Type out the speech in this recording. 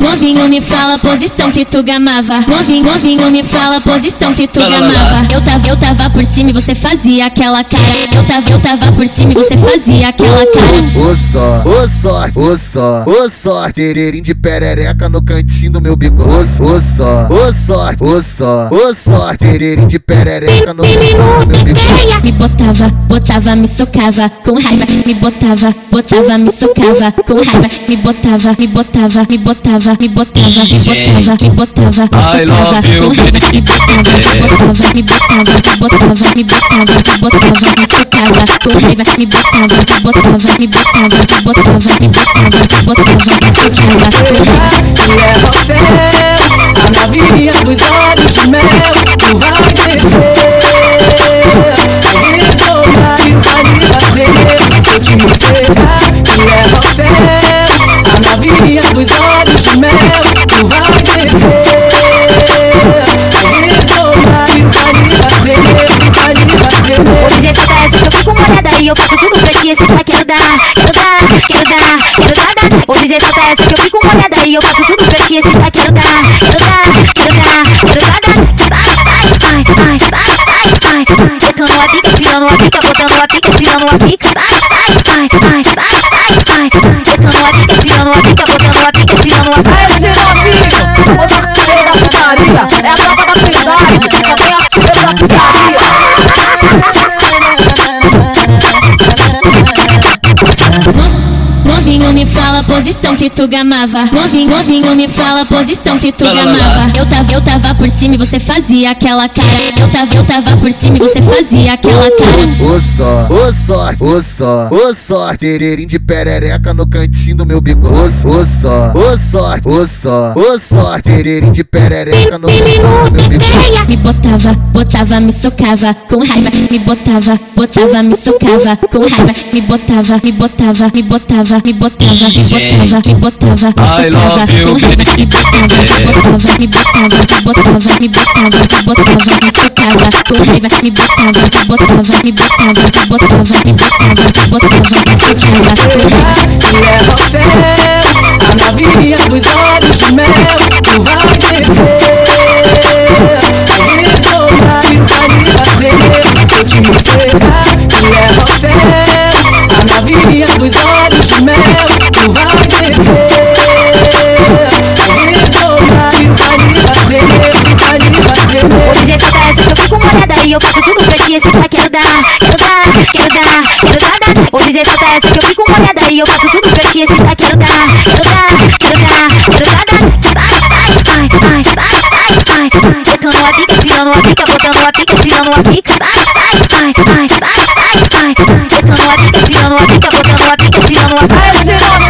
Novinho me fala a posição que tu gamava. Novinho, novinho me fala a posição que tu gamava. Eu tava, eu tava por cima e você fazia aquela cara. Eu tava, eu tava por cima e você fazia aquela cara. Ô só, ô sorte, ô só, ô sorte, tereirinho de perereca no cantinho do meu bigode. Ô só, ô sorte, ô só, ô sorte, tereirinho de perereca no cantinho do meu bigode. Me botava, botava, me socava com raiva. Me botava, botava, me socava com raiva. Me botava, me botava, me botava, botava, me botava, me botava, me raiva. Me botava, me botava, me botava, me botava, me botava, me botava, me socava com raiva. Me botava, me botava, me botava, me botava, me botava, me botava, me socava com raiva. E é você, a novinha dos olhos de mel, tu vai descer. E tomar e vai me fazer se eu te pegar. E é você, a novinha dos olhos mel, tu vai descer. E tomar e vai fazer, vai me fazer. Hoje esse tá que eu fico molhada e eu faço tudo pra ti esse tá quero dar, quero dar, quero dar, quero dar, dar. Hoje esse tá que eu fico molhada e eu faço tudo pra ti esse tá quero dar, quero dar, quero dar, quero dar, dar. Vai, vai, vai, vai, vai, vai, vai, vai. Tirando a pica, botando a pica, tirando a pica. Vai, vai, vai, vai, putaria, é a tropa da me fala a posição que tu gamava. Novinho, novinho me fala a posição que tu gamava. Eu tava, eu tava por cima e você fazia aquela cara. Eu tava, eu tava por cima e você fazia aquela cara. Ô só, ô sorte, ô só, ô sorte, tereirinho de perereca no cantinho do meu bigode. Ô só, ô sorte, ô só, ô sorte, tereirinho de perereca no cantinho do meu bigode. Me botava, botava, me socava com raiva. Me botava, botava, me socava com raiva. Me botava, me botava, me botava, me botava, botava, me botava, I socava love you. Me botava, me botava, botava, me botava, botava, me socava com raiva. Me botava, botava, me botava, botava, me botava, botava, me socava com raiva. E é você, a novinha dos olhos de mel, tu vai descer. esse cara quero dar, quero dar, quero dar, quero dar. O DJ tá essa é que eu fico molhada e eu faço tudo pra que esse cara quero dar, quero dar, quero dar, quero dar. Vai, vai, vai, vai, vai, vai, vai. Tocando a pica, tirando a pica, botando a pica, tirando a pica. Vai, vai, vai, vai, vai, vai, vai. Tocando a pica, tirando a pica, botando a pica, tirando a pica.